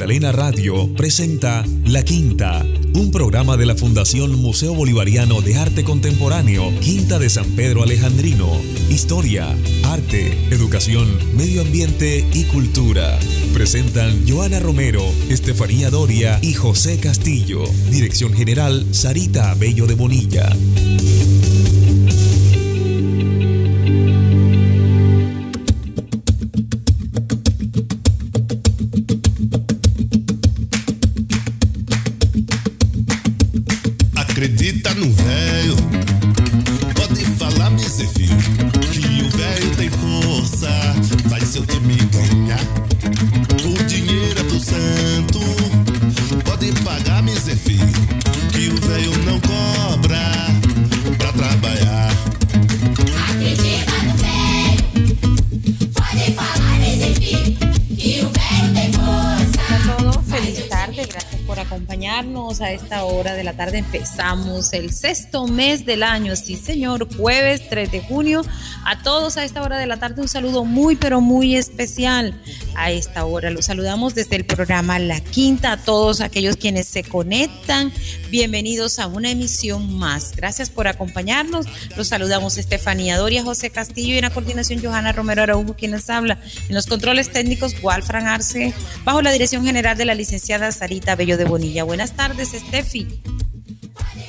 Unimagdalena Radio presenta La Quinta, un programa de la Fundación Museo Bolivariano de Arte Contemporáneo, Quinta de San Pedro Alejandrino. Historia, arte, educación, medio ambiente y cultura. Presentan Joana Romero, Estefanía Doria y José Castillo. Dirección General Sarita Bello de Bonilla. Tarde. Empezamos el sexto mes del año, sí señor, jueves 3 de junio. A todos a esta hora de la tarde un saludo muy pero muy especial a esta hora. Los saludamos desde el programa La Quinta, a todos aquellos quienes se conectan. Bienvenidos a una emisión más. Gracias por acompañarnos. Los saludamos Estefanía Doria, José Castillo y en la coordinación Johanna Romero Araujo, quienes habla. En los controles técnicos, Walfran Arce, bajo la dirección general de la licenciada Sarita Bello de Bonilla. Buenas tardes, Estefi.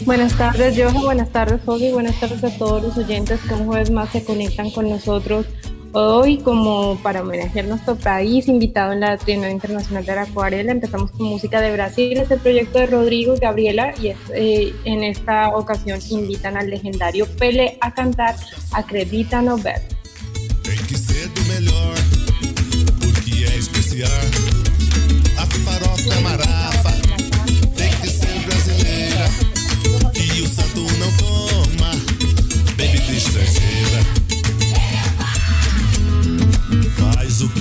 Buenas tardes, Joja. Buenas tardes, José. Buenas tardes a todos los oyentes que un jueves más se conectan con nosotros. Hoy, como para homenajear nuestro país, invitado en la Trienal Internacional de la Acuarela, empezamos con música de Brasil. Es el proyecto de Rodrigo Gabriela y es, eh, en esta ocasión invitan al legendario Pele a cantar Acredita no Ver.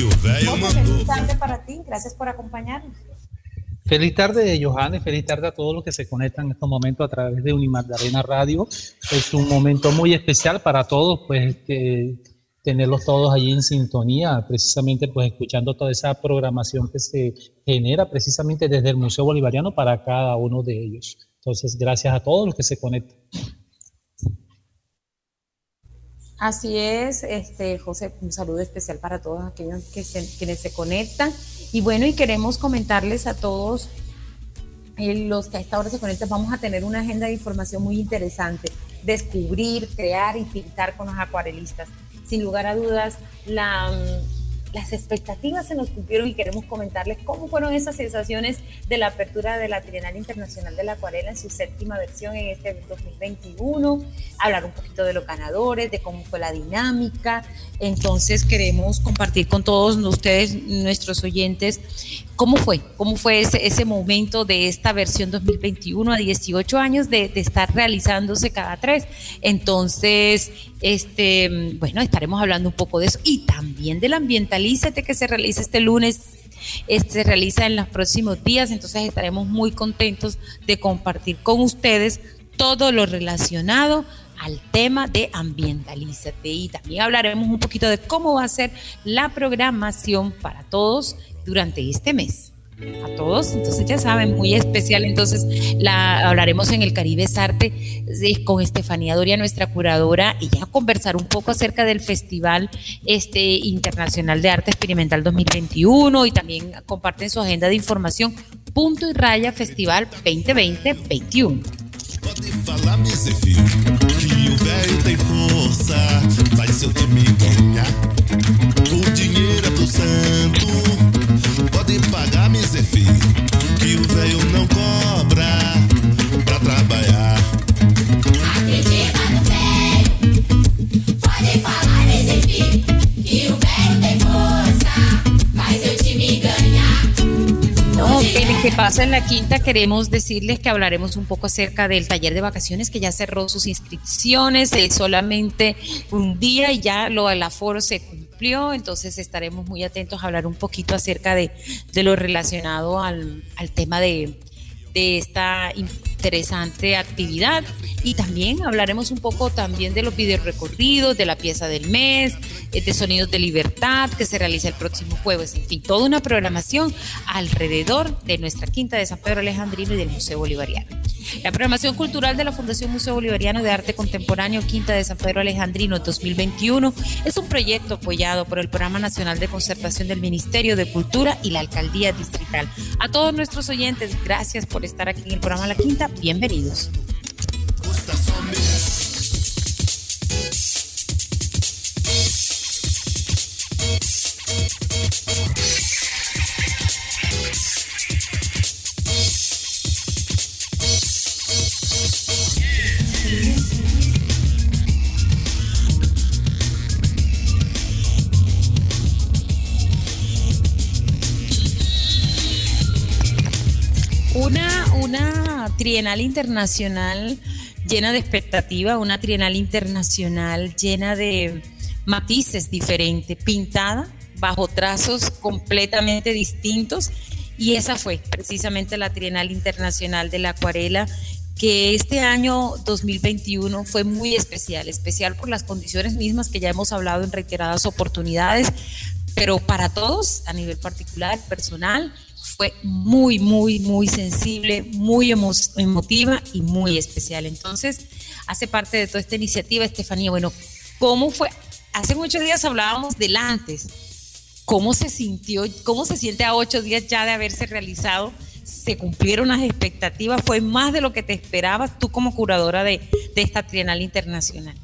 Que o velho José, mandou. feliz tarde para ti. Gracias por acompañarnos. Feliz tarde, Johanna, y feliz tarde a todos los que se conectan en estos momentos a través de Unimagdalena Radio. Es un momento muy especial para todos, pues, que tenerlos todos allí en sintonía, precisamente, pues, escuchando toda esa programación que se genera precisamente desde el Museo Bolivariano para cada uno de ellos. Entonces, gracias a todos los que se conectan. Así es, este José, un saludo especial para todos aquellos que se, quienes se conectan. Y bueno, y queremos comentarles a todos eh, los que a esta hora se conectan, vamos a tener una agenda de información muy interesante. Descubrir, crear y pintar con los acuarelistas. Sin lugar a dudas, la, mm, las expectativas se nos cumplieron y queremos comentarles cómo fueron esas sensaciones de la apertura de la Trienal Internacional de la Acuarela en su séptima versión en este 2021, hablar un poquito de los ganadores, de cómo fue la dinámica. Entonces queremos compartir con todos ustedes, nuestros oyentes, cómo fue, cómo fue ese, ese momento de esta versión 2021 a 18 años de, de estar realizándose cada tres. Entonces, este, bueno, estaremos hablando un poco de eso y también del ambientalízate que se realiza este lunes este, se realiza en los próximos días, entonces estaremos muy contentos de compartir con ustedes todo lo relacionado al tema de ambientalízate y también hablaremos un poquito de cómo va a ser la programación para todos durante este mes. A todos, entonces ya saben, muy especial. Entonces, la hablaremos en el Caribe Arte eh, con Estefanía Doria, nuestra curadora, y ya conversar un poco acerca del Festival este, Internacional de Arte Experimental 2021 y también comparten su agenda de información Punto y Raya Festival 2020-21. Pode falar, me filho, que o velho tem força, faz seu time ganhar. O dinheiro é do santo, pode pagar, me filho, que o velho não cobra pra trabalhar. Acredita no velho, pode falar nesse filho, que o velho tem força, faz seu time ganhar. No, que, que pasa en la quinta, queremos decirles que hablaremos un poco acerca del taller de vacaciones que ya cerró sus inscripciones, eh, solamente un día y ya lo el aforo se entonces estaremos muy atentos a hablar un poquito acerca de, de lo relacionado al, al tema de, de esta interesante actividad y también hablaremos un poco también de los videos recorridos, de la pieza del mes, eh, de Sonidos de Libertad que se realiza el próximo jueves, en fin, toda una programación alrededor de nuestra quinta de San Pedro Alejandrino y del Museo Bolivariano. La programación cultural de la Fundación Museo Bolivariano de Arte Contemporáneo Quinta de San Pedro Alejandrino 2021 es un proyecto apoyado por el Programa Nacional de Conservación del Ministerio de Cultura y la Alcaldía Distrital. A todos nuestros oyentes, gracias por estar aquí en el programa La Quinta. Bienvenidos. Trienal internacional llena de expectativa, una trienal internacional llena de matices diferentes, pintada bajo trazos completamente distintos. Y esa fue precisamente la Trienal Internacional de la Acuarela, que este año 2021 fue muy especial, especial por las condiciones mismas que ya hemos hablado en reiteradas oportunidades, pero para todos, a nivel particular, personal, fue muy, muy, muy sensible, muy emo emotiva y muy especial. Entonces, hace parte de toda esta iniciativa, Estefanía. Bueno, ¿cómo fue? Hace muchos días hablábamos del antes. ¿Cómo se sintió, cómo se siente a ocho días ya de haberse realizado? ¿Se cumplieron las expectativas? ¿Fue más de lo que te esperabas tú como curadora de, de esta Trienal Internacional?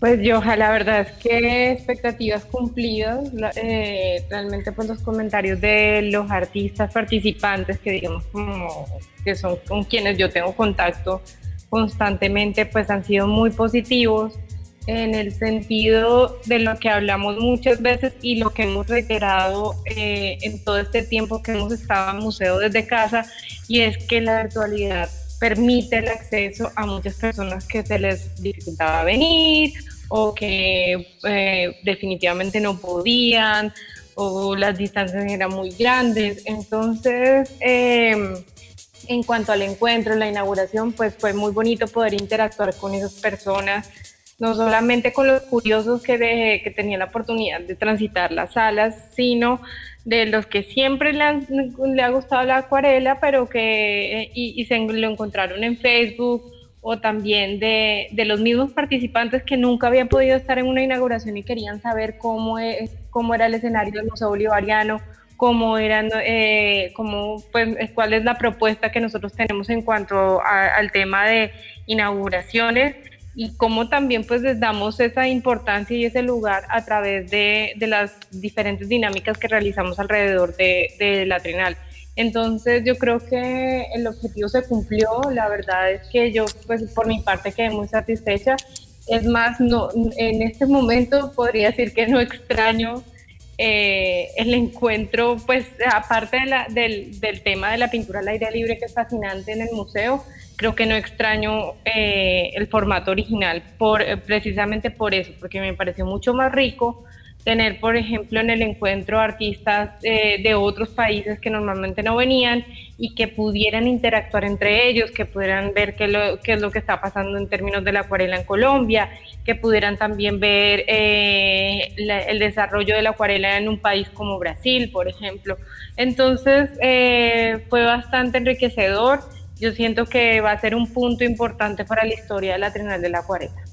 Pues yo, la verdad es que expectativas cumplidas, eh, realmente pues los comentarios de los artistas participantes que digamos como que son con quienes yo tengo contacto constantemente pues han sido muy positivos en el sentido de lo que hablamos muchas veces y lo que hemos reiterado eh, en todo este tiempo que hemos estado en museo desde casa y es que la virtualidad permite el acceso a muchas personas que se les dificultaba venir o que eh, definitivamente no podían o las distancias eran muy grandes. Entonces, em, en cuanto al encuentro, la inauguración, pues fue muy bonito poder interactuar con esas personas, no solamente con los curiosos que, que tenían la oportunidad de transitar las salas, sino de los que siempre le, le ha gustado la acuarela, pero que eh, y, y se lo encontraron en Facebook o también de, de, los mismos participantes que nunca habían podido estar en una inauguración y querían saber cómo, es, cómo era el escenario del Museo Bolivariano, cómo eran, eh, cómo, pues, cuál es la propuesta que nosotros tenemos en cuanto a, al tema de inauguraciones y cómo también pues les damos esa importancia y ese lugar a través de, de las diferentes dinámicas que realizamos alrededor de, de la Trinal. Entonces yo creo que el objetivo se cumplió, la verdad es que yo pues por mi parte quedé muy satisfecha. Es más, no, en este momento podría decir que no extraño eh, el encuentro, pues aparte de la, del, del, tema de la pintura al aire libre que es fascinante en el museo, creo que no extraño eh, el formato original por, precisamente por eso, porque me pareció mucho más rico tener, por ejemplo, en el encuentro artistas eh, de otros países que normalmente no venían y que pudieran interactuar entre ellos, que pudieran ver qué, lo, qué es lo que está pasando en términos de la acuarela en Colombia, que pudieran también ver eh, la, el desarrollo de la acuarela en un país como Brasil, por ejemplo. Entonces, eh, fue bastante enriquecedor. Yo siento que va a ser un punto importante para la historia de la Trinidad de la Acuarela.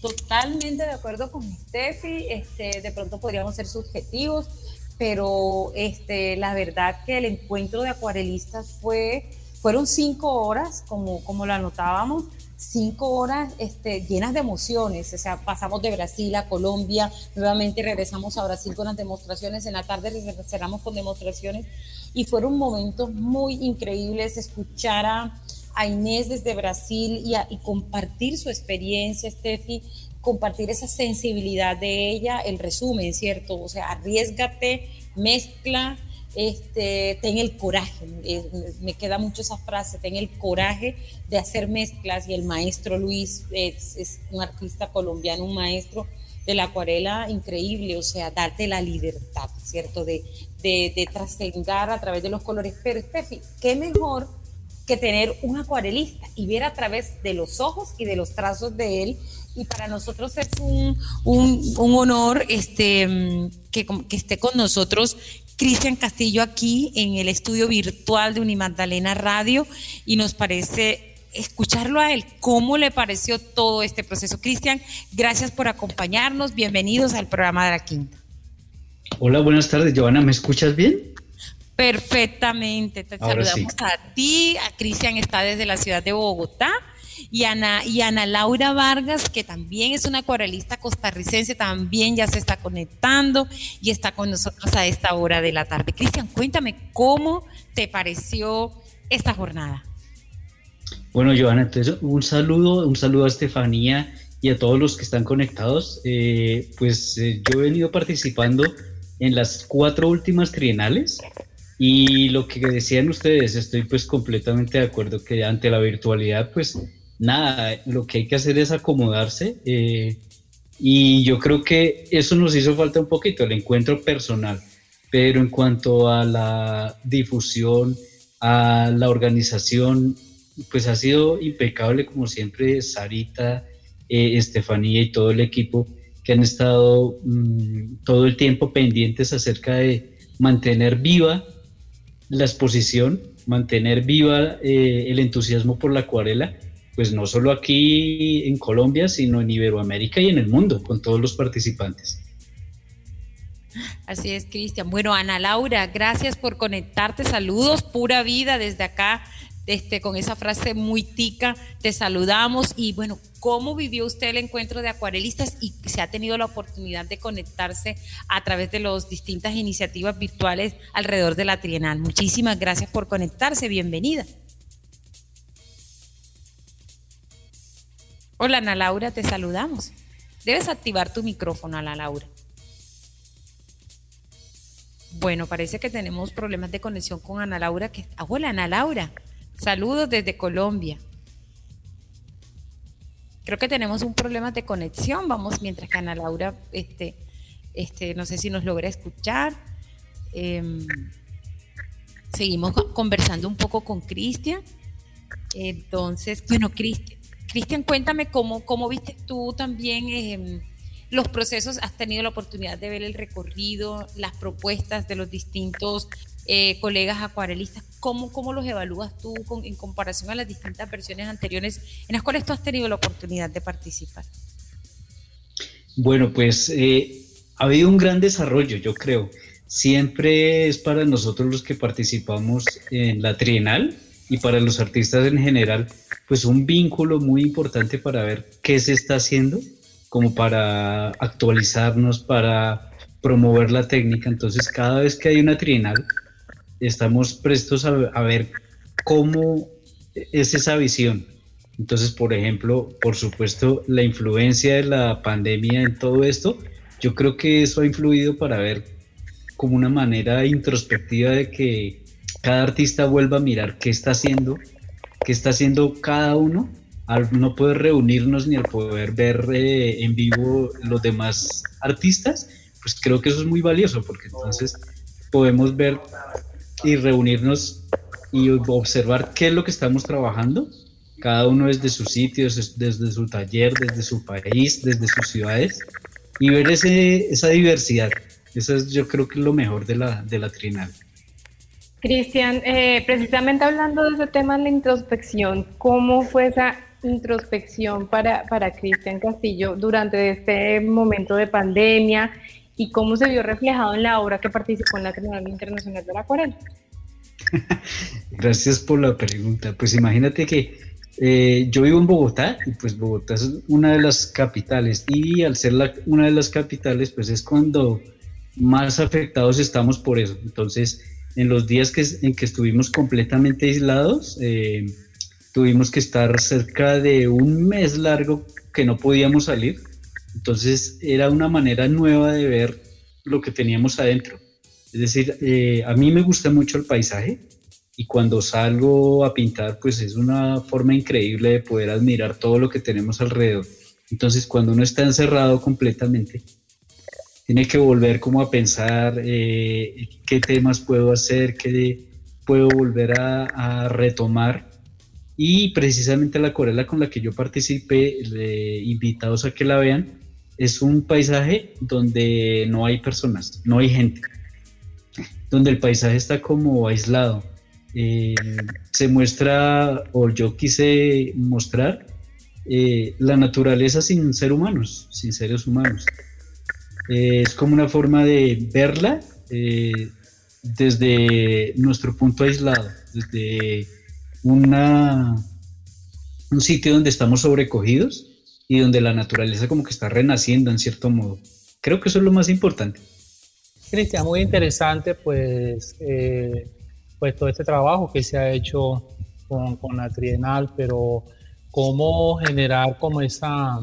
Totalmente de acuerdo con Steffi, este, de pronto podríamos ser subjetivos, pero este, la verdad que el encuentro de acuarelistas fue, fueron cinco horas, como, como lo anotábamos, cinco horas este, llenas de emociones, o sea, pasamos de Brasil a Colombia, nuevamente regresamos a Brasil con las demostraciones, en la tarde regresamos con demostraciones y fueron momentos muy increíbles escuchar a a Inés desde Brasil y, compartir su experiencia, Steffi, compartir esa sensibilidad de ella, el resumen, ¿cierto? O sea, arriesgate, mezcla, este, ten el coraje, eh, me queda mucho esa frase, ten el coraje de hacer mezclas y el maestro Luis es, un artista colombiano, un maestro de la acuarela increíble, o sea, darte la libertad, ¿cierto? De, de, de a través de los colores. Pero, Steffi, qué mejor que tener un acuarelista y ver a través de los ojos y de los trazos de él. Y para nosotros es un, un, un honor este, que, que esté con nosotros Cristian Castillo aquí en el estudio virtual de Unimagdalena Radio y nos parece escucharlo a él, cómo le pareció todo este proceso. Cristian, gracias por acompañarnos, bienvenidos al programa de la Quinta. Hola, buenas tardes, Giovanna, ¿me escuchas bien? Perfectamente, te Ahora saludamos sí. a ti, a Cristian está desde la ciudad de Bogotá y Ana, y Ana Laura Vargas, que también es una acuarelista costarricense, también ya se está conectando y está con nosotros a esta hora de la tarde. Cristian, cuéntame cómo te pareció esta jornada. Bueno, Giovanna, entonces un saludo, un saludo a Estefanía y a todos los que están conectados. Eh, pues eh, yo he venido participando en las cuatro últimas trienales y lo que decían ustedes, estoy pues completamente de acuerdo que ante la virtualidad, pues nada, lo que hay que hacer es acomodarse eh, y yo creo que eso nos hizo falta un poquito, el encuentro personal, pero en cuanto a la difusión, a la organización, pues ha sido impecable como siempre Sarita, eh, Estefanía y todo el equipo que han estado mm, todo el tiempo pendientes acerca de mantener viva la exposición, mantener viva eh, el entusiasmo por la acuarela, pues no solo aquí en Colombia, sino en Iberoamérica y en el mundo, con todos los participantes. Así es, Cristian. Bueno, Ana Laura, gracias por conectarte. Saludos, pura vida desde acá, este, con esa frase muy tica. Te saludamos. Y bueno, ¿cómo vivió usted el encuentro de acuarelistas y se ha tenido la oportunidad de conectarse a través de las distintas iniciativas virtuales alrededor de la Trienal? Muchísimas gracias por conectarse. Bienvenida. Hola, Ana Laura, te saludamos. Debes activar tu micrófono, Ana Laura. Bueno, parece que tenemos problemas de conexión con Ana Laura. Que... Ah, Ana Laura. Saludos desde Colombia. Creo que tenemos un problema de conexión. Vamos, mientras que Ana Laura, este, este, no sé si nos logra escuchar. Em, seguimos co- conversando un poco con Cristian. Entonces, bueno, Cristian, Cristian, cuéntame cómo, cómo viste tú también em, los procesos, has tenido la oportunidad de ver el recorrido, las propuestas de los distintos eh, colegas acuarelistas, ¿cómo, cómo los evalúas tú con- en comparación a las distintas versiones anteriores en las cuales tú has tenido la oportunidad de participar? Bueno, pues eh, ha habido un gran desarrollo, yo creo. Siempre es para nosotros los que participamos en la trienal y para los artistas en general, pues un vínculo muy importante para ver qué se está haciendo, como para actualizarnos, para promover la técnica. Entonces, cada vez que hay una trienal, estamos prestos a, a ver cómo es esa visión. Entonces, por ejemplo, por supuesto, la influencia de la pandemia en todo esto, yo creo que eso ha influido para ver como una manera introspectiva de que cada artista vuelva a mirar qué está haciendo, qué está haciendo cada uno, al no poder reunirnos ni al poder ver eh, en vivo los demás artistas, pues creo que eso es muy valioso, porque entonces podemos ver y reunirnos y observar qué es lo que estamos trabajando, cada uno desde su sitio, desde, su taller, desde su país, desde sus ciudades, y ver ese, esa diversidad. Eso es yo creo que es lo mejor de la, de la Trinal. Cristian, eh, precisamente hablando de ese tema de la introspección, ¿cómo fue esa introspección para, para Cristian Castillo durante este momento de pandemia y cómo se vio reflejado en la obra que participó en la Trienal Internacional de la Acuarela? Gracias por la pregunta. Pues imagínate que eh, yo vivo en Bogotá y pues Bogotá es una de las capitales y al ser una de las capitales pues es cuando más afectados estamos por eso. Entonces en los días que, en que estuvimos completamente aislados eh, tuvimos que estar cerca de un mes largo que no podíamos salir. Entonces era una manera nueva de ver lo que teníamos adentro. Es decir, eh, a mí me gusta mucho el paisaje y cuando salgo a pintar, pues es una forma increíble de poder admirar todo lo que tenemos alrededor. Entonces, cuando uno está encerrado completamente, tiene que volver como a pensar eh, qué temas puedo hacer, qué puedo volver a, retomar Y precisamente la acuarela con la que yo participé, le- invitados a que la vean, es un paisaje donde no hay personas, no hay gente, donde el paisaje está como aislado. Eh, se muestra, o yo quise mostrar, eh, la naturaleza sin ser humanos, sin seres humanos. Eh, es como una forma de verla eh, desde nuestro punto aislado, desde una, un sitio donde estamos sobrecogidos y donde la naturaleza como que está renaciendo en cierto modo. Creo que eso es lo más importante. Cristian, muy interesante pues, eh, pues todo este trabajo que se ha hecho con, con la Trienal, pero cómo generar como esa,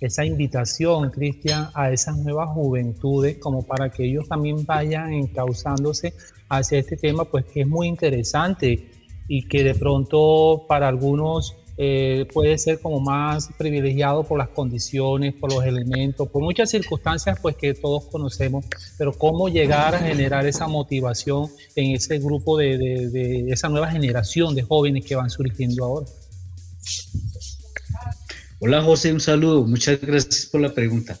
esa invitación, Cristian, a esas nuevas juventudes, como para que ellos también vayan encauzándose hacia este tema, pues que es muy interesante y que de pronto para algunos eh, puede ser como más privilegiado por las condiciones, por los elementos, por muchas circunstancias pues que todos conocemos, pero cómo llegar a generar esa motivación en ese grupo de, esa nueva generación de jóvenes que van surgiendo ahora. Hola José, un saludo. Muchas gracias por la pregunta.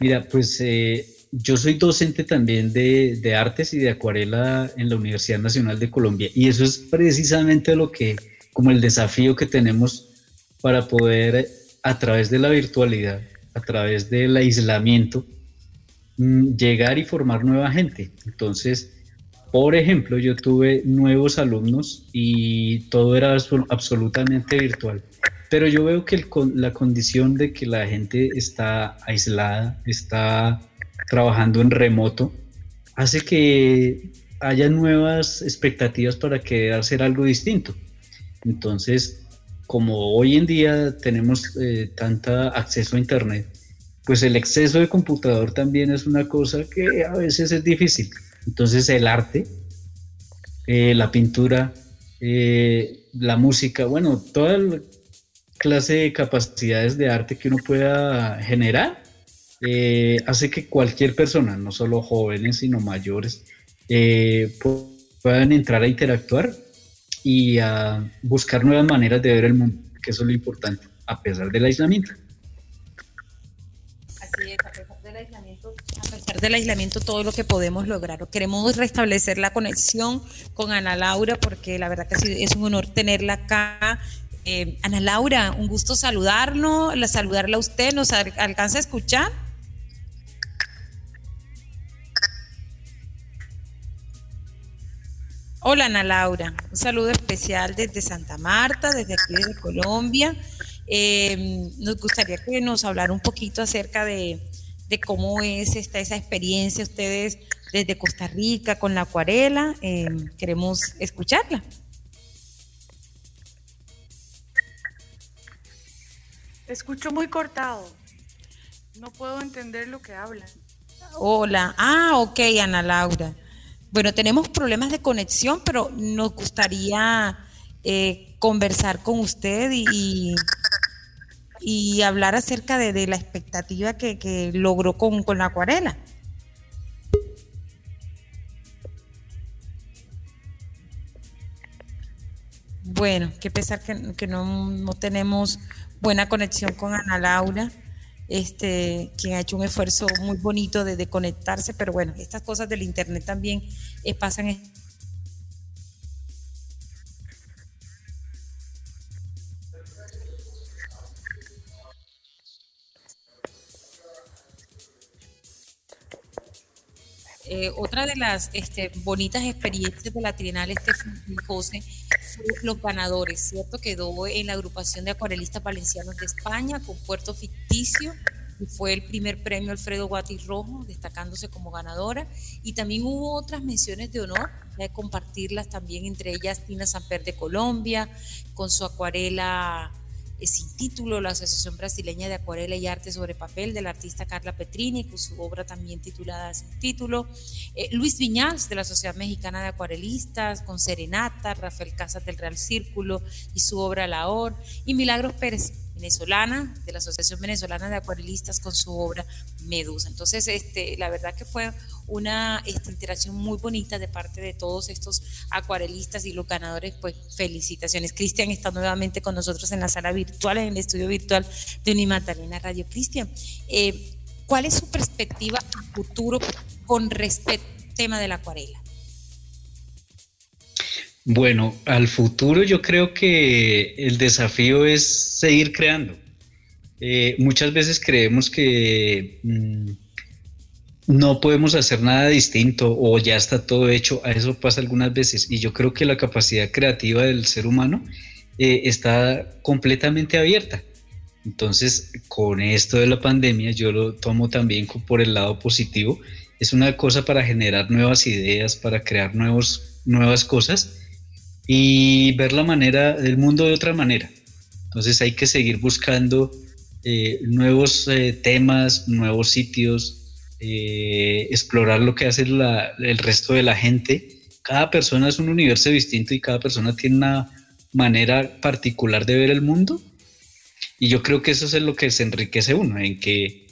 Mira, pues eh, yo soy docente también de, artes y de acuarela en la Universidad Nacional de Colombia y eso es precisamente lo que, como el desafío que tenemos para poder a través de la virtualidad, a través del aislamiento, mm, llegar y formar nueva gente. Entonces, por ejemplo, yo tuve nuevos alumnos y todo era absolutamente virtual. Pero yo veo que el, la condición de que la gente está aislada, está trabajando en remoto, hace que haya nuevas expectativas para querer hacer algo distinto. Entonces, como hoy en día tenemos eh, tanta acceso a Internet, pues el exceso de computador también es una cosa que a veces es difícil. Entonces el arte, eh, la pintura, eh, la música, bueno, toda la clase de capacidades de arte que uno pueda generar, eh, hace que cualquier persona, no solo jóvenes, sino mayores, puedan entrar a interactuar y a buscar nuevas maneras de ver el mundo, que eso es lo importante, a pesar del aislamiento. Así es, a pesar del aislamiento, a pesar del aislamiento, todo lo que podemos lograr. Queremos restablecer la conexión con Ana Laura, porque la verdad que es un honor tenerla acá. Eh, Ana Laura, un gusto saludarnos, la, saludarla a usted, ¿nos al- alcanza a escuchar? Hola Ana Laura, un saludo especial desde Santa Marta, desde aquí desde Colombia. Eh, nos gustaría que nos hablara un poquito acerca de, de cómo es esta, esa experiencia ustedes desde Costa Rica con la acuarela. Eh, queremos escucharla. Escucho muy cortado. No puedo entender lo que hablan. Hola, ah, ok, Ana Laura. Bueno, tenemos problemas de conexión, pero nos gustaría eh, conversar con usted y, y, hablar acerca de, la expectativa que, que logró con, con la acuarela. Bueno, qué pesar que, que no, no tenemos buena conexión con Ana Laura este, quien ha hecho un esfuerzo muy bonito de, de conectarse, pero bueno, estas cosas del Internet también eh, pasan. Eh, otra de las este, bonitas experiencias de la Trienal este José los ganadores, ¿cierto? Quedó en la agrupación de acuarelistas valencianos de España con Puerto Ficticio y fue el primer premio Alfredo Guati Rojo, destacándose como ganadora. Y también hubo otras menciones de honor, de compartirlas también, entre ellas Tina Samper de Colombia, con su acuarela sin título, la Asociación Brasileña de Acuarela y Arte sobre Papel de la artista Carla Petrini, con su obra también titulada Sin título. Eh, Luis Viñals de la Sociedad Mexicana de Acuarelistas, con Serenata, Rafael Casas del Real Círculo y su obra La Or, y Milagros Pérez venezolana, de la Asociación Venezolana de Acuarelistas con su obra Medusa. Entonces, este, la verdad que fue una esta interacción muy bonita de parte de todos estos acuarelistas y los ganadores, pues felicitaciones. Cristian está nuevamente con nosotros en la sala virtual, en el estudio virtual de Unimatalina Radio. Cristian, eh, ¿cuál es su perspectiva a futuro con respecto al tema de la acuarela? Bueno, al futuro yo creo que el desafío es seguir creando. Eh, muchas veces creemos que mm, no podemos hacer nada distinto o ya está todo hecho. A eso pasa algunas veces. Y yo creo que la capacidad creativa del ser humano eh, está completamente abierta. Entonces, con esto de la pandemia, yo lo tomo también por el lado positivo. Es una cosa para generar nuevas ideas, para crear nuevos, nuevas cosas y ver la manera del mundo de otra manera. Entonces hay que seguir buscando eh, nuevos eh, temas, nuevos sitios, eh, explorar lo que hace el resto de la gente. Cada persona es un universo distinto y cada persona tiene una manera particular de ver el mundo. Y yo creo que eso es lo que se enriquece uno, en que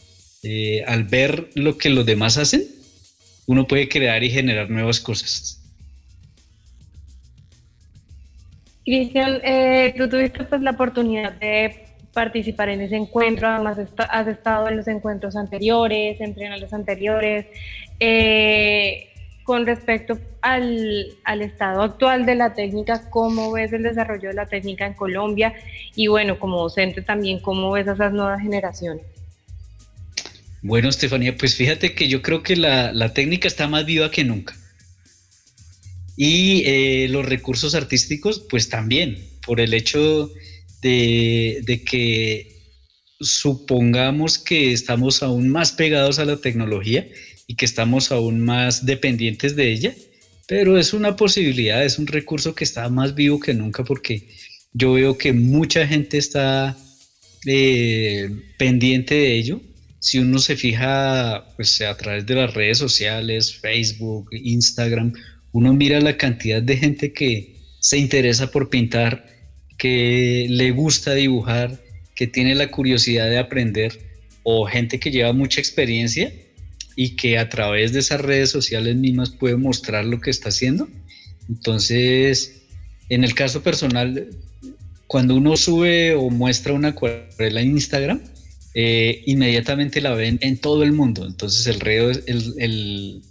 al ver lo que los demás hacen, uno puede crear y generar nuevas cosas. Cristian, eh, tú tuviste pues la oportunidad de participar en ese encuentro, además has estado en los encuentros anteriores, en trienales anteriores. Eh, con respecto al, al, estado actual de la técnica, ¿cómo ves el desarrollo de la técnica en Colombia? Y bueno, como docente también, ¿cómo ves a esas nuevas generaciones? Bueno, Estefanía, pues fíjate que yo creo que la, la técnica está más viva que nunca. Y eh, los recursos artísticos, pues también, por el hecho de, que supongamos que estamos aún más pegados a la tecnología y que estamos aún más dependientes de ella, pero es una posibilidad, es un recurso que está más vivo que nunca porque yo veo que mucha gente está eh, pendiente de ello. Si uno se fija pues, a través de las redes sociales, Facebook, Instagram, uno mira la cantidad de gente que se interesa por pintar, que le gusta dibujar, que tiene la curiosidad de aprender, o gente que lleva mucha experiencia y que a través de esas redes sociales mismas puede mostrar lo que está haciendo. Entonces, en el caso personal, cuando uno sube o muestra una acuarela en Instagram, eh, inmediatamente la ven en todo el mundo. Entonces el, el, el,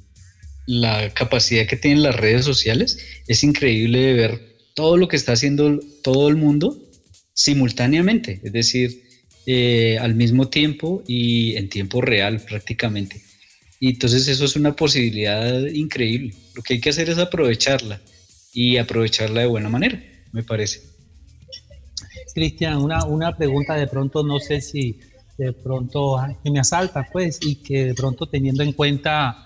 la capacidad que tienen las redes sociales es increíble de ver todo lo que está haciendo todo el mundo simultáneamente, es decir, eh, al mismo tiempo y en tiempo real prácticamente. Y entonces eso es una posibilidad increíble. Lo que hay que hacer es aprovecharla y aprovecharla de buena manera, me parece. Cristian, una, una pregunta de pronto, no sé si de pronto me asalta, pues, y que de pronto teniendo en cuenta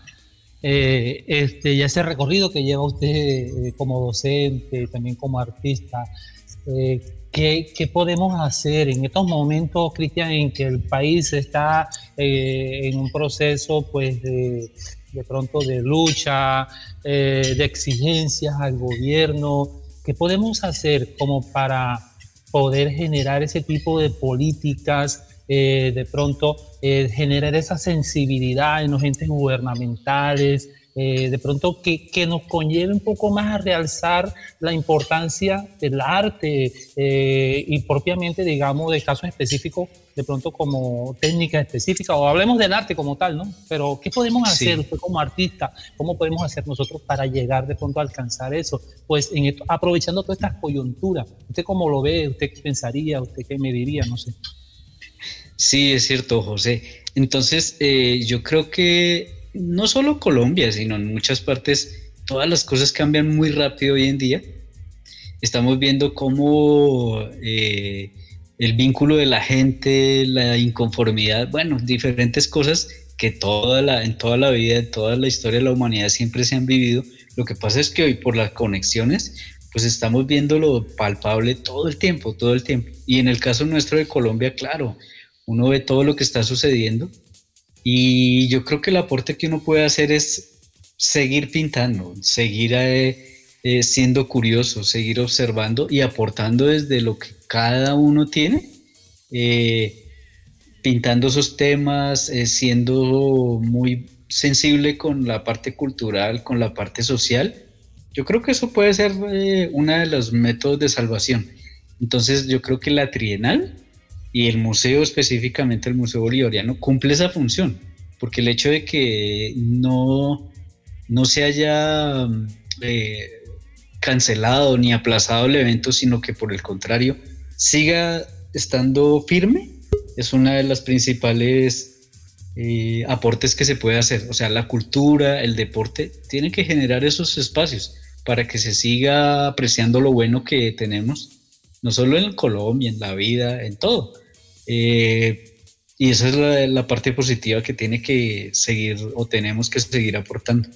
eh, este, ya ese recorrido que lleva usted eh, como docente, también como artista, eh, ¿qué, ¿qué, podemos hacer en estos momentos, Cristian, en que el país está en un proceso pues, de, de pronto de lucha, de exigencias al gobierno? ¿Qué podemos hacer como para poder generar ese tipo de políticas de pronto eh, generar esa sensibilidad en los entes gubernamentales, eh, de pronto que, que, nos conlleve un poco más a realzar la importancia del arte y propiamente, digamos, de casos específicos, de pronto como técnica específica, o hablemos del arte como tal, ¿no? Pero, ¿qué podemos hacer usted como artista? ¿Cómo podemos hacer nosotros para llegar de pronto a alcanzar eso? Pues en esto, aprovechando todas estas coyunturas, ¿usted cómo lo ve? ¿Usted qué pensaría? ¿Usted qué me diría? No sé. Sí, es cierto, José. Entonces, eh, yo creo que no solo Colombia, sino en muchas partes, todas las cosas cambian muy rápido hoy en día. Estamos viendo cómo eh, el vínculo de la gente, la inconformidad, bueno, diferentes cosas que toda la, en toda la vida, en toda la historia de la humanidad siempre se han vivido. Lo que pasa es que hoy por las conexiones, pues estamos viendo lo palpable todo el tiempo, todo el tiempo. Y en el caso nuestro de Colombia, claro, uno ve todo lo que está sucediendo y yo creo que el aporte que uno puede hacer es seguir pintando, seguir eh, eh, siendo curioso, seguir observando y aportando desde lo que cada uno tiene eh, pintando esos temas, siendo muy sensible con la parte cultural, con la parte social, yo creo que eso puede ser uno de los métodos de salvación. Entonces yo creo que la trienal y el museo, específicamente el Museo Bolivariano, cumple esa función, porque el hecho de que no, no se haya eh, cancelado ni aplazado el evento, sino que por el contrario siga estando firme, es una de las principales eh, aportes que se puede hacer. O sea, la cultura, el deporte, tienen que generar esos espacios para que se siga apreciando lo bueno que tenemos, no solo en Colombia, en la vida, en todo. Eh, y esa es la, la parte positiva que tiene que seguir o tenemos que seguir aportando.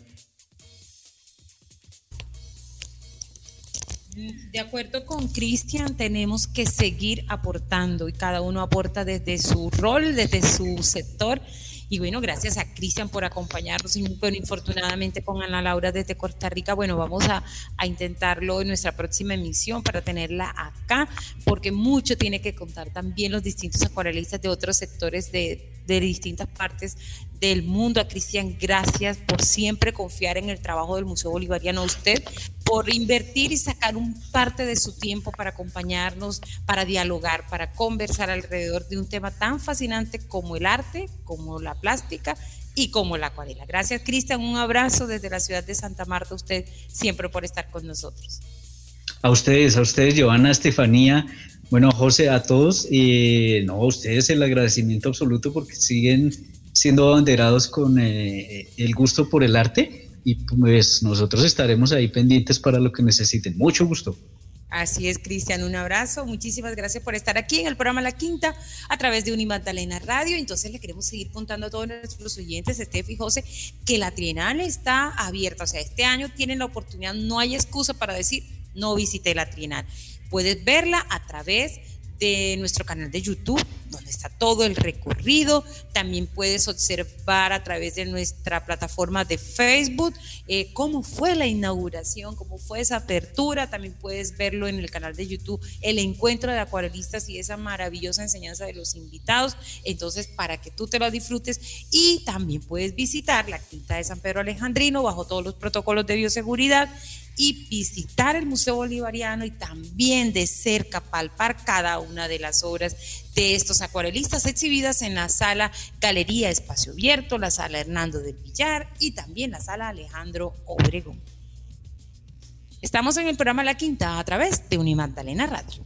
De acuerdo con Cristian, tenemos que seguir aportando y cada uno aporta desde su rol, desde su sector. Y bueno, gracias a Cristian por acompañarnos. Bueno, infortunadamente con Ana Laura desde Costa Rica, bueno, vamos a, a intentarlo en nuestra próxima emisión para tenerla acá, porque mucho tiene que contar también los distintos acuarelistas de otros sectores de, de distintas partes del mundo. A Cristian, gracias por siempre confiar en el trabajo del Museo Bolivariano. A usted por invertir y sacar un parte de su tiempo para acompañarnos, para dialogar, para conversar alrededor de un tema tan fascinante como el arte, como la plástica y como la acuarela. Gracias, Cristian. Un abrazo desde la ciudad de Santa Marta. Usted siempre por estar con nosotros. A ustedes, a ustedes, Giovanna, Estefanía, bueno, José, a todos, y no, a ustedes el agradecimiento absoluto porque siguen siendo abanderados con eh, el gusto por el arte y pues nosotros estaremos ahí pendientes para lo que necesiten. Mucho gusto. Así es, Cristian, un abrazo. Muchísimas gracias por estar aquí en el programa La Quinta a través de Unimagdalena Radio. Entonces le queremos seguir contando a todos nuestros oyentes, Estef y José, que la Trienal está abierta. O sea, este año tienen la oportunidad, no hay excusa para decir no visité la Trienal. Puedes verla a través de nuestro canal de YouTube, donde está todo el recorrido. También puedes observar a través de nuestra plataforma de Facebook eh, cómo fue la inauguración, cómo fue esa apertura. También puedes verlo en el canal de YouTube, el encuentro de acuarelistas y esa maravillosa enseñanza de los invitados. Entonces, para que tú te lo disfrutes y también puedes visitar la Quinta de San Pedro Alejandrino bajo todos los protocolos de bioseguridad y visitar el Museo Bolivariano y también de cerca palpar cada una de las obras de estos acuarelistas exhibidas en la sala Galería Espacio Abierto, la sala Hernando del Villar y también la sala Alejandro Obregón. Estamos en el programa La Quinta a través de Unimagdalena Radio.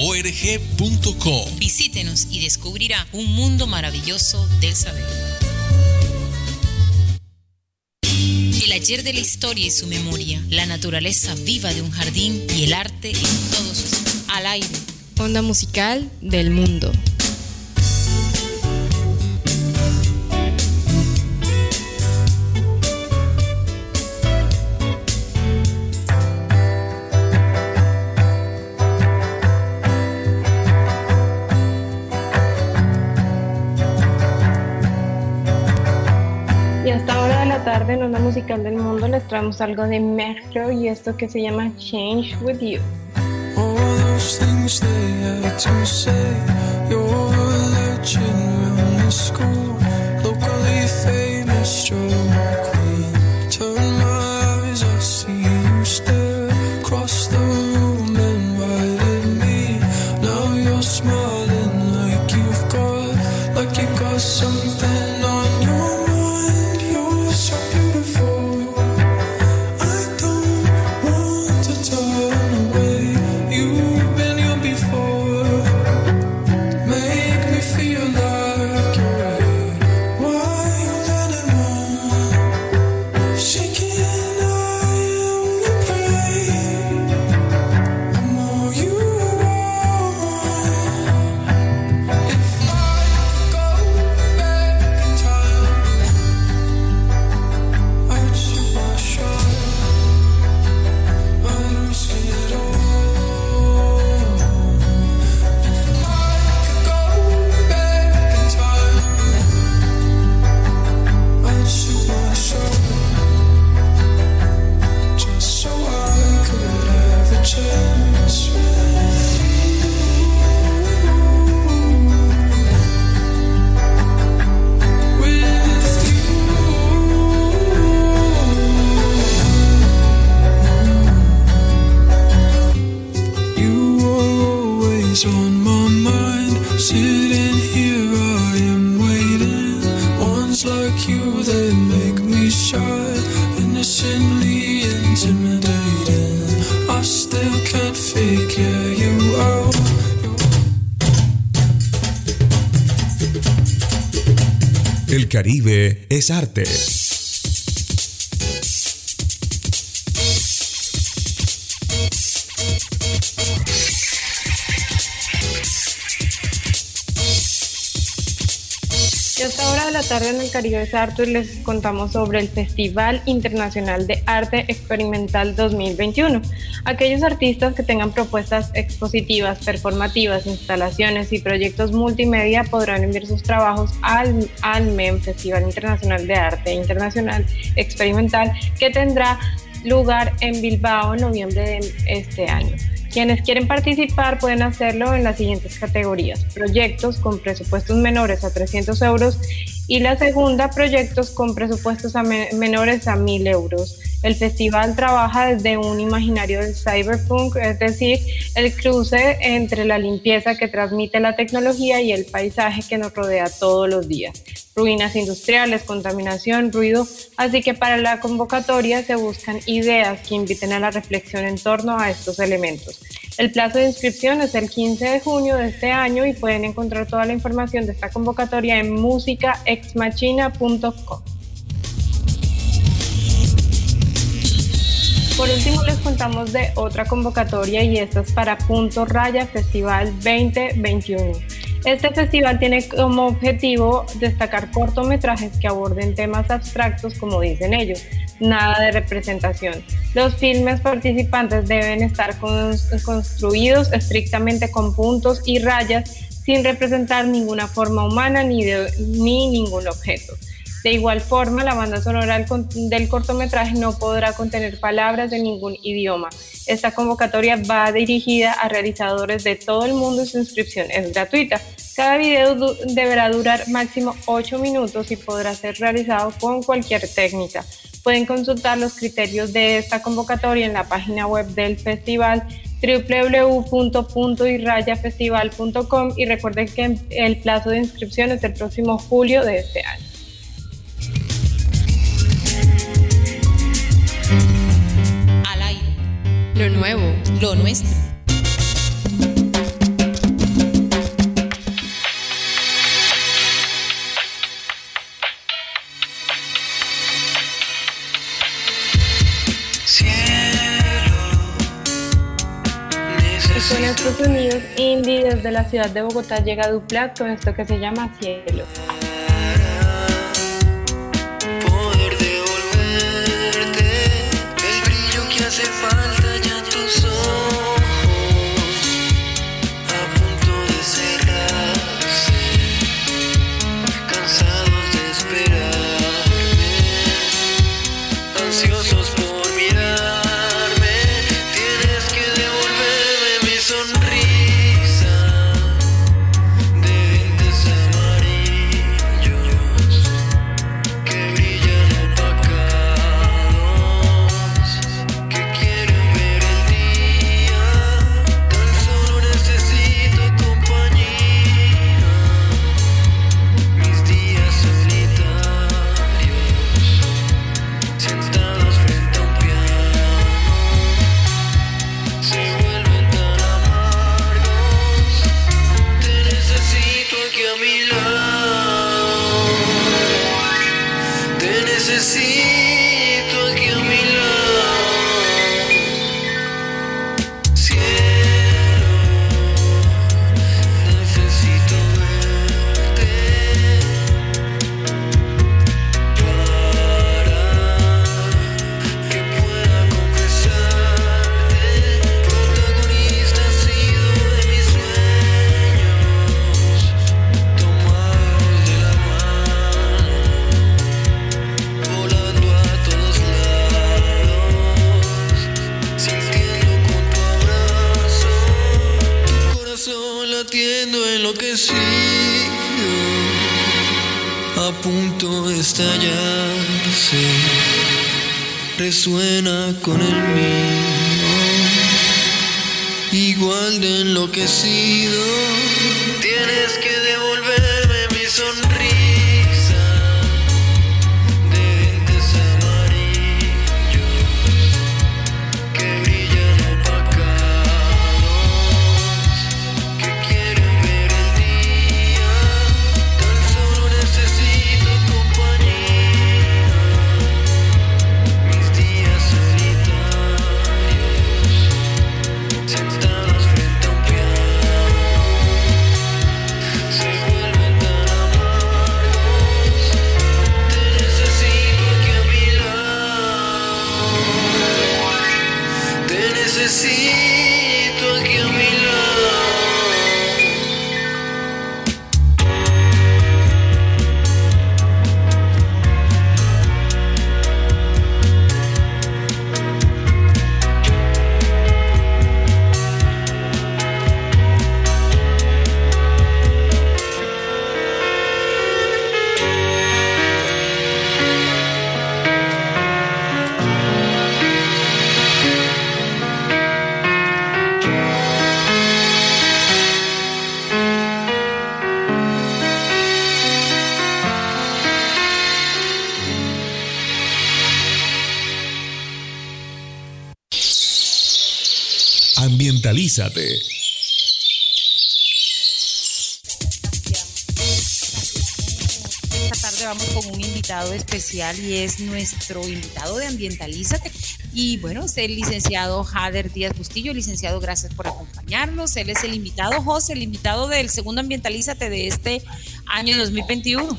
www.museobolivariano.org.co. Visítenos y descubrirá un mundo maravilloso del saber. El ayer de la historia y su memoria, la naturaleza viva de un jardín y el arte en todos sus... Al aire. Onda musical del mundo. Tarde en Onda Musical del Mundo les traemos algo de Metro y esto que se llama Change With You. All Caribe es arte. Y a esta hora de la tarde en el Caribe es Arte les contamos sobre el Festival Internacional de Arte Experimental 2021. Aquellos artistas que tengan propuestas expositivas, performativas, instalaciones y proyectos multimedia podrán enviar sus trabajos al, al MEM Festival Internacional de Arte Internacional Experimental que tendrá lugar en Bilbao en noviembre de este año. Quienes quieren participar pueden hacerlo en las siguientes categorías. Proyectos con presupuestos menores a 300 euros y la segunda, proyectos con presupuestos menores a 1000 euros. El festival trabaja desde un imaginario del cyberpunk, es decir, el cruce entre la limpieza que transmite la tecnología y el paisaje que nos rodea todos los días. Ruinas industriales, contaminación, ruido, así que para la convocatoria se buscan ideas que inviten a la reflexión en torno a estos elementos. El plazo de inscripción es el 15 de junio de este año y pueden encontrar toda la información de esta convocatoria en musicaexmachina.com. Por último, les contamos de otra convocatoria y esta es para Punto Raya Festival 2021. Este festival tiene como objetivo destacar cortometrajes que aborden temas abstractos, como dicen ellos, nada de representación. Los filmes participantes deben estar con- construidos estrictamente con puntos y rayas sin representar ninguna forma humana ni, de- ni ningún objeto. De igual forma, la banda sonora del cortometraje no podrá contener palabras de ningún idioma. Esta convocatoria va dirigida a realizadores de todo el mundo y su inscripción es gratuita. Cada video deberá durar máximo 8 minutos y podrá ser realizado con cualquier técnica. Pueden consultar los criterios de esta convocatoria en la página web del festival www.puntoyrayafestival.com y recuerden que el plazo de inscripción es el próximo julio de este año. Lo nuevo, lo nuestro. Y con estos sonidos indie desde la ciudad de Bogotá llega Duplat con esto que se llama Cielo. A punto de estallarse, resuena con el mío, igual de enloquecido. Tienes que Esta tarde vamos con un invitado especial y es nuestro invitado de Ambientalízate. Y bueno, es el licenciado Jader Díaz Bustillo. Licenciado, gracias por acompañarnos. Él es el invitado, José, el invitado del segundo Ambientalízate de este año 2021.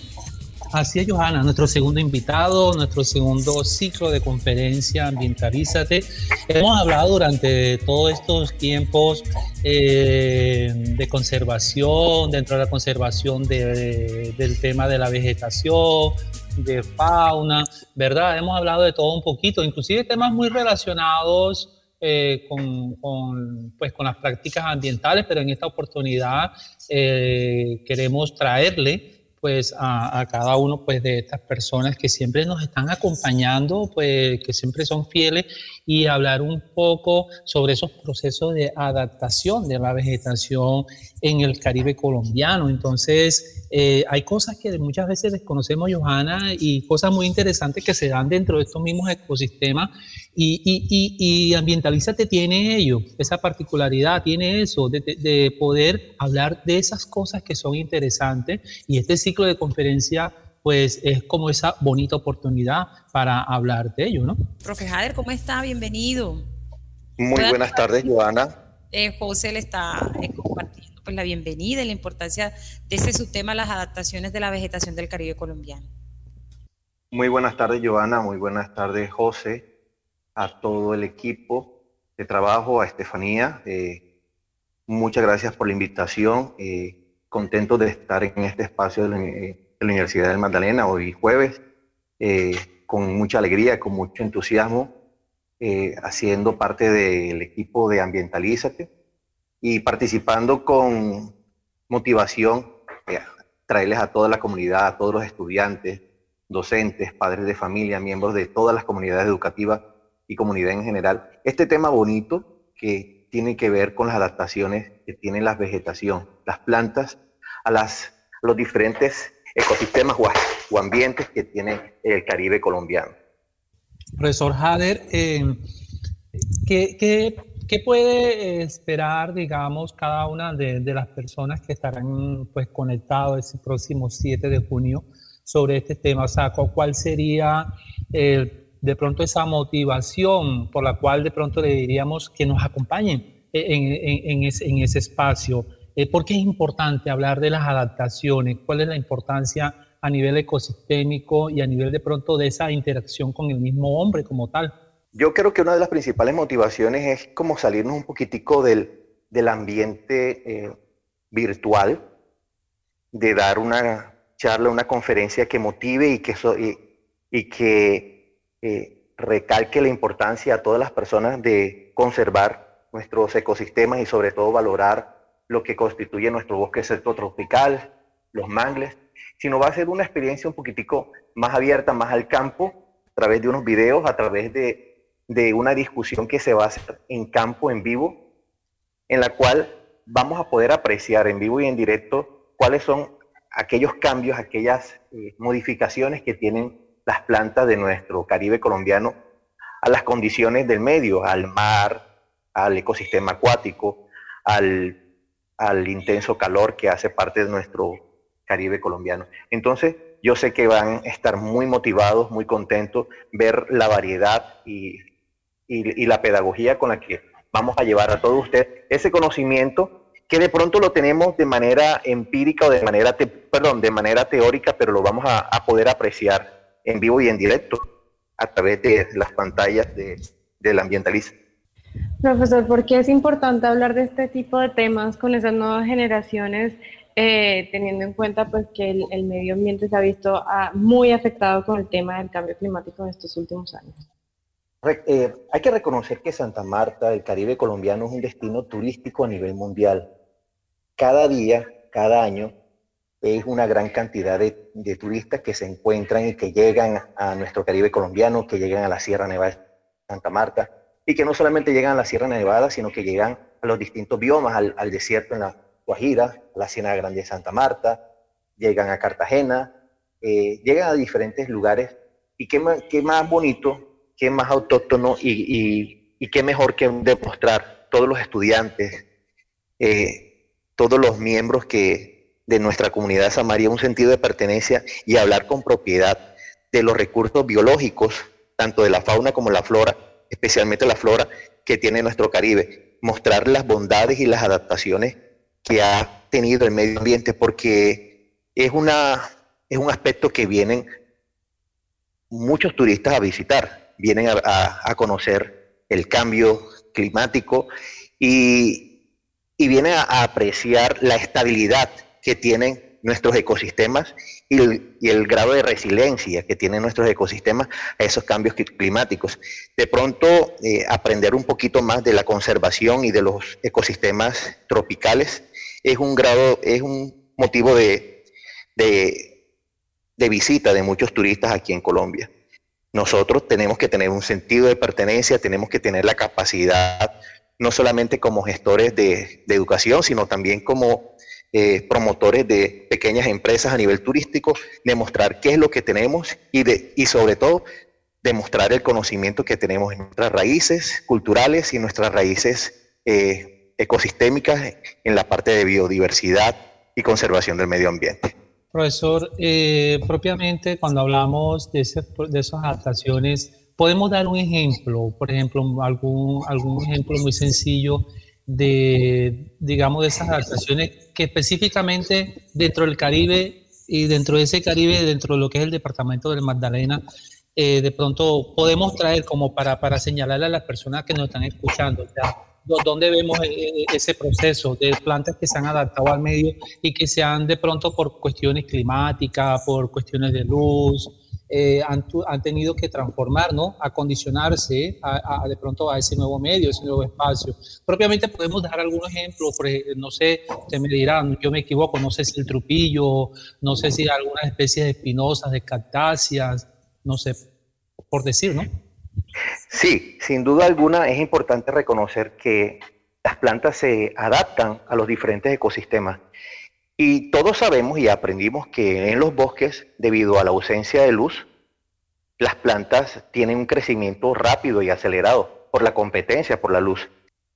Así es, Johanna, nuestro segundo invitado, nuestro segundo ciclo de conferencia Ambientalízate. Hemos hablado durante todos estos tiempos eh, de conservación, dentro de la conservación de- del tema de la vegetación, de fauna, ¿verdad? Hemos hablado de todo un poquito, inclusive temas muy relacionados eh, con, con, pues, con las prácticas ambientales, pero en esta oportunidad eh, queremos traerle pues a, a cada uno pues de estas personas que siempre nos están acompañando, pues que siempre son fieles y hablar un poco sobre esos procesos de adaptación de la vegetación en el Caribe colombiano. Entonces, eh, hay cosas que muchas veces desconocemos, Johanna, y cosas muy interesantes que se dan dentro de estos mismos ecosistemas y, y, y, y Ambientalízate tiene ello, esa particularidad, tiene eso, de, de- de poder hablar de esas cosas que son interesantes y este ciclo de conferencia pues es como esa bonita oportunidad para hablar de ello, ¿no? Profe Jader, ¿cómo está? Bienvenido. Muy buenas tardes, Joana. Eh, José le está eh, compartiendo pues, la bienvenida y la importancia de este subtema, las adaptaciones de la vegetación del Caribe colombiano. Muy buenas tardes, Joana. Muy buenas tardes, José. A todo el equipo de trabajo, a Estefanía. eh, muchas gracias por la invitación. eh, contento de estar en este espacio de la, de la Universidad del Magdalena hoy jueves, eh, con mucha alegría, con mucho entusiasmo, eh, haciendo parte del equipo de Ambientalízate y participando con motivación, eh, traerles a toda la comunidad, a todos los estudiantes, docentes, padres de familia, miembros de todas las comunidades educativas y comunidad en general. Este tema bonito que tiene que ver con las adaptaciones que tiene la vegetación, las plantas, a las, los diferentes ecosistemas o, ambientes que tiene el Caribe colombiano. Profesor Hader, eh, ¿qué, qué, qué puede esperar, digamos, cada una de, de las personas que estarán pues, conectados ese próximo 7 de junio sobre este tema? O sea, ¿cu- ¿cuál sería eh, de pronto esa motivación por la cual de pronto le diríamos que nos acompañen en, en- en ese, en ese espacio? Eh, ¿Por qué es importante hablar de las adaptaciones? ¿Cuál es la importancia a nivel ecosistémico y a nivel de pronto de esa interacción con el mismo hombre como tal? Yo creo que una de las principales motivaciones es como salirnos un poquitico del, del ambiente eh, virtual, de dar una charla, una conferencia que motive y que, so- y, que eh, recalque la importancia a todas las personas de conservar nuestros ecosistemas y sobre todo valorar lo que constituye nuestro bosque tropical, los mangles, sino va a ser una experiencia un poquitico más abierta, más al campo, a través de unos videos, a través de, de una discusión que se va a hacer en campo, en vivo, en la cual vamos a poder apreciar en vivo y en directo cuáles son aquellos cambios, aquellas eh, modificaciones que tienen las plantas de nuestro Caribe colombiano a las condiciones del medio, al mar, al ecosistema acuático, al, al intenso calor que hace parte de nuestro Caribe colombiano. Entonces, yo sé que van a estar muy motivados, muy contentos, ver la variedad y, la pedagogía con la que vamos a llevar a todos ustedes ese conocimiento que de pronto lo tenemos de manera empírica o de manera, te- perdón, de manera teórica, pero lo vamos a, a poder apreciar en vivo y en directo a través de las pantallas de, del ambientalista. Profesor, ¿por qué es importante hablar de este tipo de temas con esas nuevas generaciones, eh, teniendo en cuenta pues, que el, el medio ambiente se ha visto ah, muy afectado con el tema del cambio climático en estos últimos años? Eh, hay que reconocer que Santa Marta, el Caribe colombiano, es un destino turístico a nivel mundial. Cada día, cada año, es una gran cantidad de, de turistas que se encuentran y que llegan a nuestro Caribe colombiano, que llegan a la Sierra Nevada de Santa Marta, y que no solamente llegan a la Sierra Nevada, sino que llegan a los distintos biomas, al, desierto en la Guajira, a la Ciénaga Grande de Santa Marta, llegan a Cartagena, eh, llegan a diferentes lugares, y qué más, qué más bonito, qué más autóctono y, y- qué mejor que demostrar todos los estudiantes, eh, todos los miembros que de nuestra comunidad de San María un sentido de pertenencia y hablar con propiedad de los recursos biológicos, tanto de la fauna como la flora, especialmente la flora que tiene nuestro Caribe, mostrar las bondades y las adaptaciones que ha tenido el medio ambiente, porque es, una, es un aspecto que vienen muchos turistas a visitar, vienen a, a- conocer el cambio climático y, y vienen a, a apreciar la estabilidad que tienen nuestros ecosistemas y el, grado de resiliencia que tienen nuestros ecosistemas a esos cambios cli- climáticos. De pronto, eh, aprender un poquito más de la conservación y de los ecosistemas tropicales es un grado, es un motivo de, de, de visita de muchos turistas aquí en Colombia. Nosotros tenemos que tener un sentido de pertenencia, tenemos que tener la capacidad, no solamente como gestores de educación, sino también como eh, promotores de pequeñas empresas a nivel turístico, demostrar qué es lo que tenemos y, de, y sobre todo demostrar el conocimiento que tenemos en nuestras raíces culturales y nuestras raíces eh, ecosistémicas en la parte de biodiversidad y conservación del medio ambiente. Profesor, eh, propiamente cuando hablamos de, de esas adaptaciones, podemos dar un ejemplo, por ejemplo, algún, algún ejemplo muy sencillo de, digamos, de esas adaptaciones que específicamente dentro del Caribe y dentro de ese Caribe, dentro de lo que es el departamento del Magdalena, eh, de pronto podemos traer como para, para señalarle a las personas que nos están escuchando, o dónde vemos eh, ese proceso de plantas que se han adaptado al medio y que se han de pronto por cuestiones climáticas, por cuestiones de luz, eh, han, han tenido que transformar, ¿no? Acondicionarse a, a- de pronto a ese nuevo medio, ese nuevo espacio. Propiamente podemos dar algunos ejemplos, por ej- no sé, usted me dirán, yo me equivoco, no sé si el trupillo, no sé si algunas especies de espinosas, de cactáceas, no sé, por decir, ¿no? Sí, sin duda alguna es importante reconocer que las plantas se adaptan a los diferentes ecosistemas. Y todos sabemos y aprendimos que en los bosques, debido a la ausencia de luz, las plantas tienen un crecimiento rápido y acelerado por la competencia por la luz.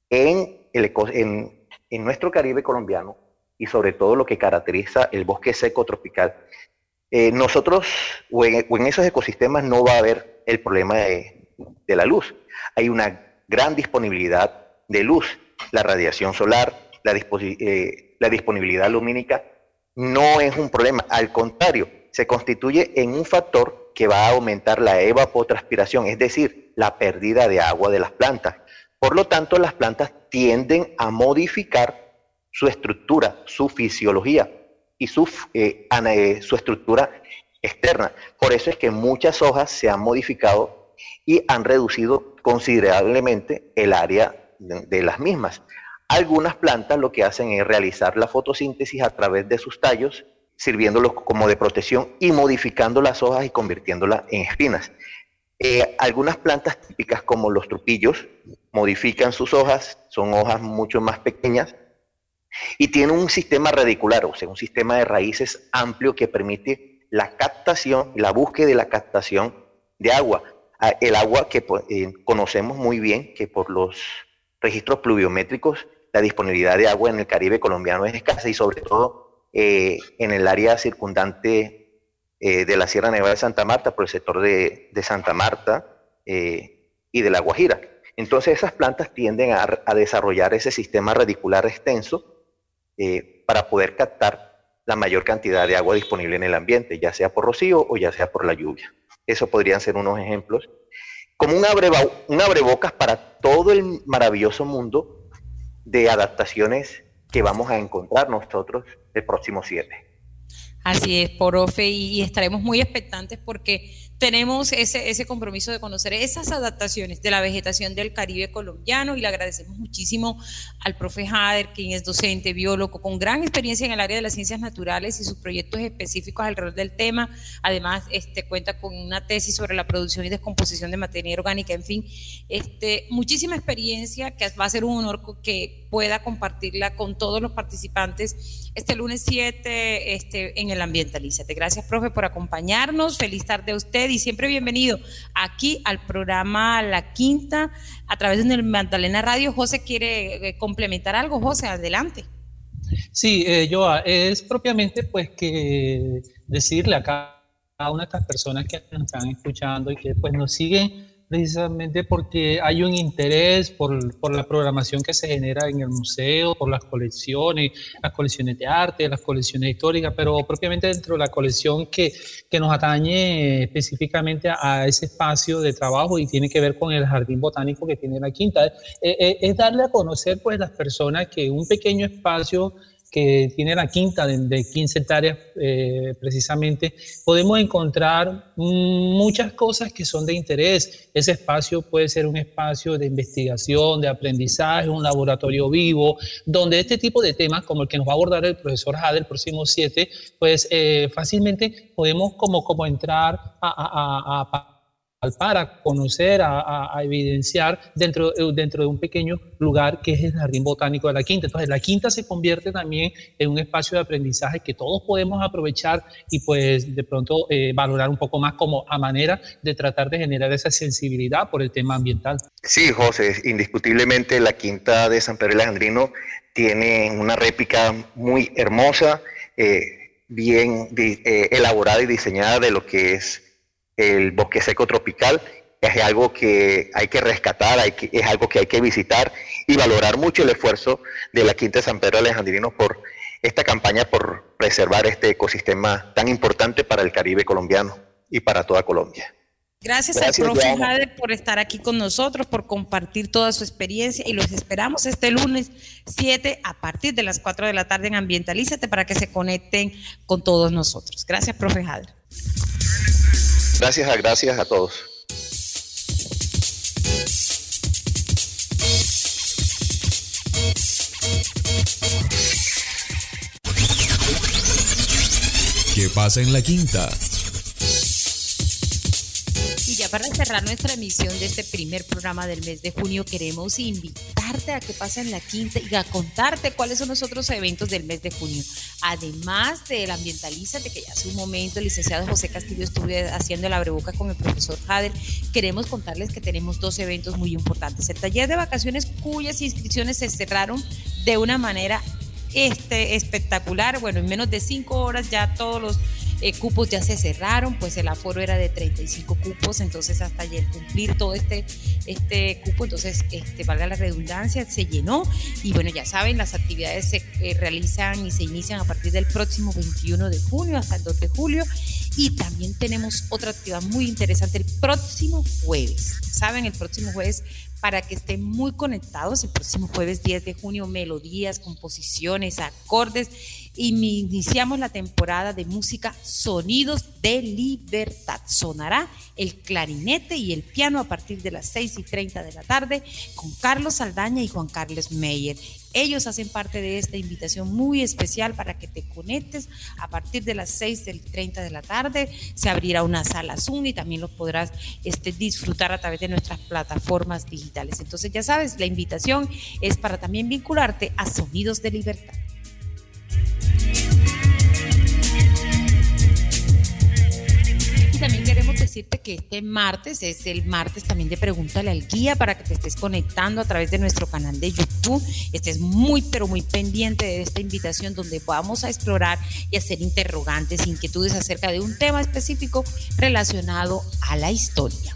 En, el nuestro Caribe colombiano y sobre todo lo que caracteriza el bosque seco tropical, eh, nosotros o en, esos ecosistemas no va a haber el problema de la luz. Hay una gran disponibilidad de luz, la radiación solar, eh, la disponibilidad lumínica no es un problema, al contrario, se constituye en un factor que va a aumentar la evapotranspiración, es decir, la pérdida de agua de las plantas. Por lo tanto, las plantas tienden a modificar su estructura, su fisiología y su, eh, eh, su estructura externa. Por eso es que muchas hojas se han modificado y han reducido considerablemente el área de las mismas. Algunas plantas lo que hacen es realizar la fotosíntesis a través de sus tallos, sirviéndolos como de protección y modificando las hojas y convirtiéndolas en espinas. Eh, algunas plantas típicas como los trupillos modifican sus hojas, son hojas mucho más pequeñas y tienen un sistema radicular, o sea, un sistema de raíces amplio que permite la captación, la búsqueda de la captación de agua. Ah, El agua que pues, eh, conocemos muy bien, que por los registros pluviométricos, la disponibilidad de agua en el Caribe colombiano es escasa y sobre todo eh, en el área circundante eh, de la Sierra Nevada de Santa Marta, por el sector de, de Santa Marta eh, y de La Guajira. Entonces esas plantas tienden a, desarrollar ese sistema radicular extenso para poder captar la mayor cantidad de agua disponible en el ambiente, ya sea por rocío o ya sea por la lluvia. Eso podrían ser unos ejemplos. Como un, abreba- un abrebocas para todo el maravilloso mundo de adaptaciones que vamos a encontrar nosotros el próximo 7. Así es, profe, y estaremos muy expectantes porque tenemos ese, ese compromiso de conocer esas adaptaciones de la vegetación del Caribe colombiano y le agradecemos muchísimo al profe Hader, quien es docente, biólogo, con gran experiencia en el área de las ciencias naturales y sus proyectos específicos alrededor del tema. Además, este, cuenta con una tesis sobre la producción y descomposición de materia orgánica, en fin, este, muchísima experiencia que va a ser un honor que pueda compartirla con todos los participantes este lunes 7 este, en el Ambientalízate. Gracias, profe, por acompañarnos. Feliz tarde a usted y siempre bienvenido aquí al programa La Quinta a través de Magdalena Radio. José quiere eh, complementar algo. José, adelante. Sí, eh, Joa, es propiamente pues que decirle a cada una de estas personas que nos están escuchando y que pues nos siguen precisamente porque hay un interés por, por, la programación que se genera en el museo, por las colecciones, las colecciones de arte, las colecciones históricas, pero propiamente dentro de la colección que, que nos atañe específicamente a, ese espacio de trabajo y tiene que ver con el jardín botánico que tiene la quinta. Eh, eh, es darle a conocer pues las personas que un pequeño espacio que tiene la quinta de, 15 hectáreas eh, precisamente, podemos encontrar muchas cosas que son de interés. Ese espacio puede ser un espacio de investigación, de aprendizaje, un laboratorio vivo, donde este tipo de temas, como el que nos va a abordar el profesor Jade el próximo 7, pues eh, fácilmente podemos como, como entrar a para conocer, a, evidenciar dentro, dentro de un pequeño lugar que es el Jardín Botánico de la Quinta. Entonces, la Quinta se convierte también en un espacio de aprendizaje que todos podemos aprovechar y pues de pronto eh, valorar un poco más como a manera de tratar de generar esa sensibilidad por el tema ambiental. Sí, José, indiscutiblemente la Quinta de San Pedro Alejandrino tiene una réplica muy hermosa, eh, bien eh, elaborada y diseñada de lo que es el bosque seco tropical es algo que hay que rescatar, hay que, es algo que hay que visitar y valorar mucho el esfuerzo de la Quinta de San Pedro Alejandrino por esta campaña por preservar este ecosistema tan importante para el Caribe colombiano y para toda Colombia. Gracias, al profe Jader por estar aquí con nosotros, por compartir toda su experiencia y los esperamos este lunes 7 a partir de las 4 de la tarde en Ambientalízate para que se conecten con todos nosotros. Gracias, profe Jader. Gracias a, gracias a todos. ¿Qué pasa en la quinta? Y ya para cerrar nuestra emisión de este primer programa del mes de junio, queremos invitarte a que pasen la quinta y a contarte cuáles son los otros eventos del mes de junio. Además del Ambientalízate, que ya hace un momento el licenciado José Castillo estuvo haciendo la breboca con el profesor Jader, queremos contarles que tenemos dos eventos muy importantes. El taller de vacaciones cuyas inscripciones se cerraron de una manera este, espectacular. Bueno, en menos de cinco horas ya todos los eh, cupos ya se cerraron, pues el aforo era de 35 cupos, entonces hasta ayer cumplir todo este, este cupo, entonces, este, valga la redundancia, se llenó. Y bueno, ya saben, las actividades se eh, realizan y se inician a partir del próximo 21 de junio hasta el 2 de julio. Y también tenemos otra actividad muy interesante el próximo jueves, ¿saben? El próximo jueves para que estén muy conectados el próximo jueves 10 de junio, melodías, composiciones, acordes y iniciamos la temporada de música Sonidos de Libertad. Sonará el clarinete y el piano a partir de las 6 y 30 de la tarde con Carlos Saldaña y Juan Carlos Meyer. Ellos hacen parte de esta invitación muy especial para que te conectes a partir de las 6 y 30 de la tarde. Se abrirá una sala Zoom y también lo podrás este, disfrutar a través de nuestras plataformas digitales. Entonces ya sabes, la invitación es para también vincularte a Sonidos de Libertad. Decirte que este martes es el martes también de Pregúntale al Guía para que te estés conectando a través de nuestro canal de YouTube. Estés muy, pero muy pendiente de esta invitación donde vamos a explorar y hacer interrogantes, inquietudes acerca de un tema específico relacionado a la historia.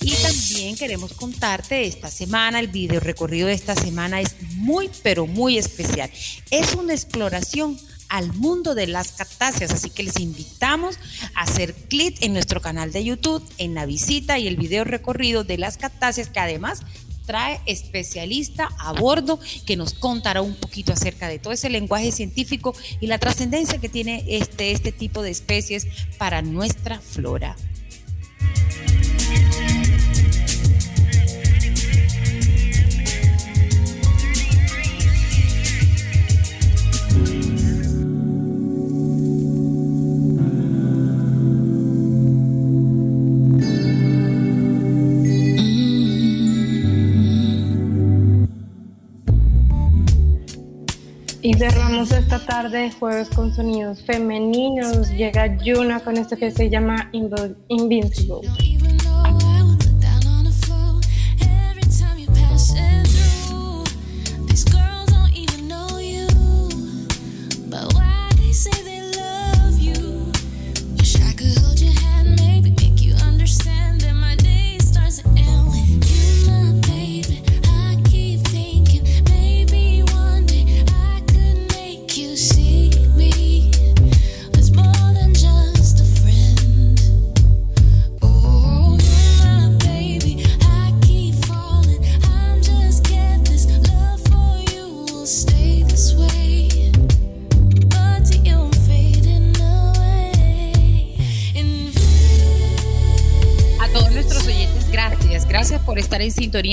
Y también queremos contarte esta semana, el video recorrido de esta semana es muy, pero muy especial. Es una exploración al mundo de las cactáceas. Así que les invitamos a hacer clic en nuestro canal de YouTube, en la visita y el video recorrido de las cactáceas, que además trae especialista a bordo que nos contará un poquito acerca de todo ese lenguaje científico y la trascendencia que tiene este, este tipo de especies para nuestra flora. Y cerramos esta tarde de jueves con sonidos femeninos. Llega Yuna con este que se llama Invi- Invincible.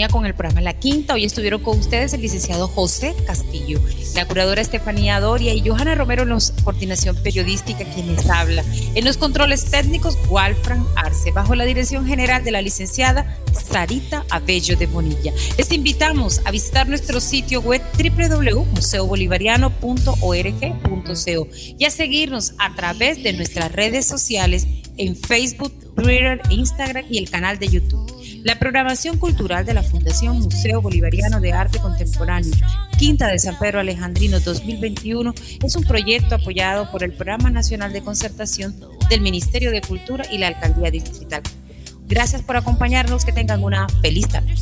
Con el programa La Quinta. Hoy estuvieron con ustedes el licenciado José Castillo, la curadora Estefanía Doria y Johanna Romero en la coordinación periodística quienes habla. En los controles técnicos, Walfran Arce, bajo la dirección general de la licenciada Sarita Abello de Bonilla. Les invitamos a visitar nuestro sitio web www.museobolivariano.org.co y a seguirnos a través de nuestras redes sociales en Facebook, Twitter, Instagram y el canal de YouTube. La programación cultural de la Fundación Museo Bolivariano de Arte Contemporáneo, Quinta de San Pedro Alejandrino 2021, es un proyecto apoyado por el Programa Nacional de Concertación del Ministerio de Cultura y la Alcaldía Distrital. Gracias por acompañarnos, que tengan una feliz tarde.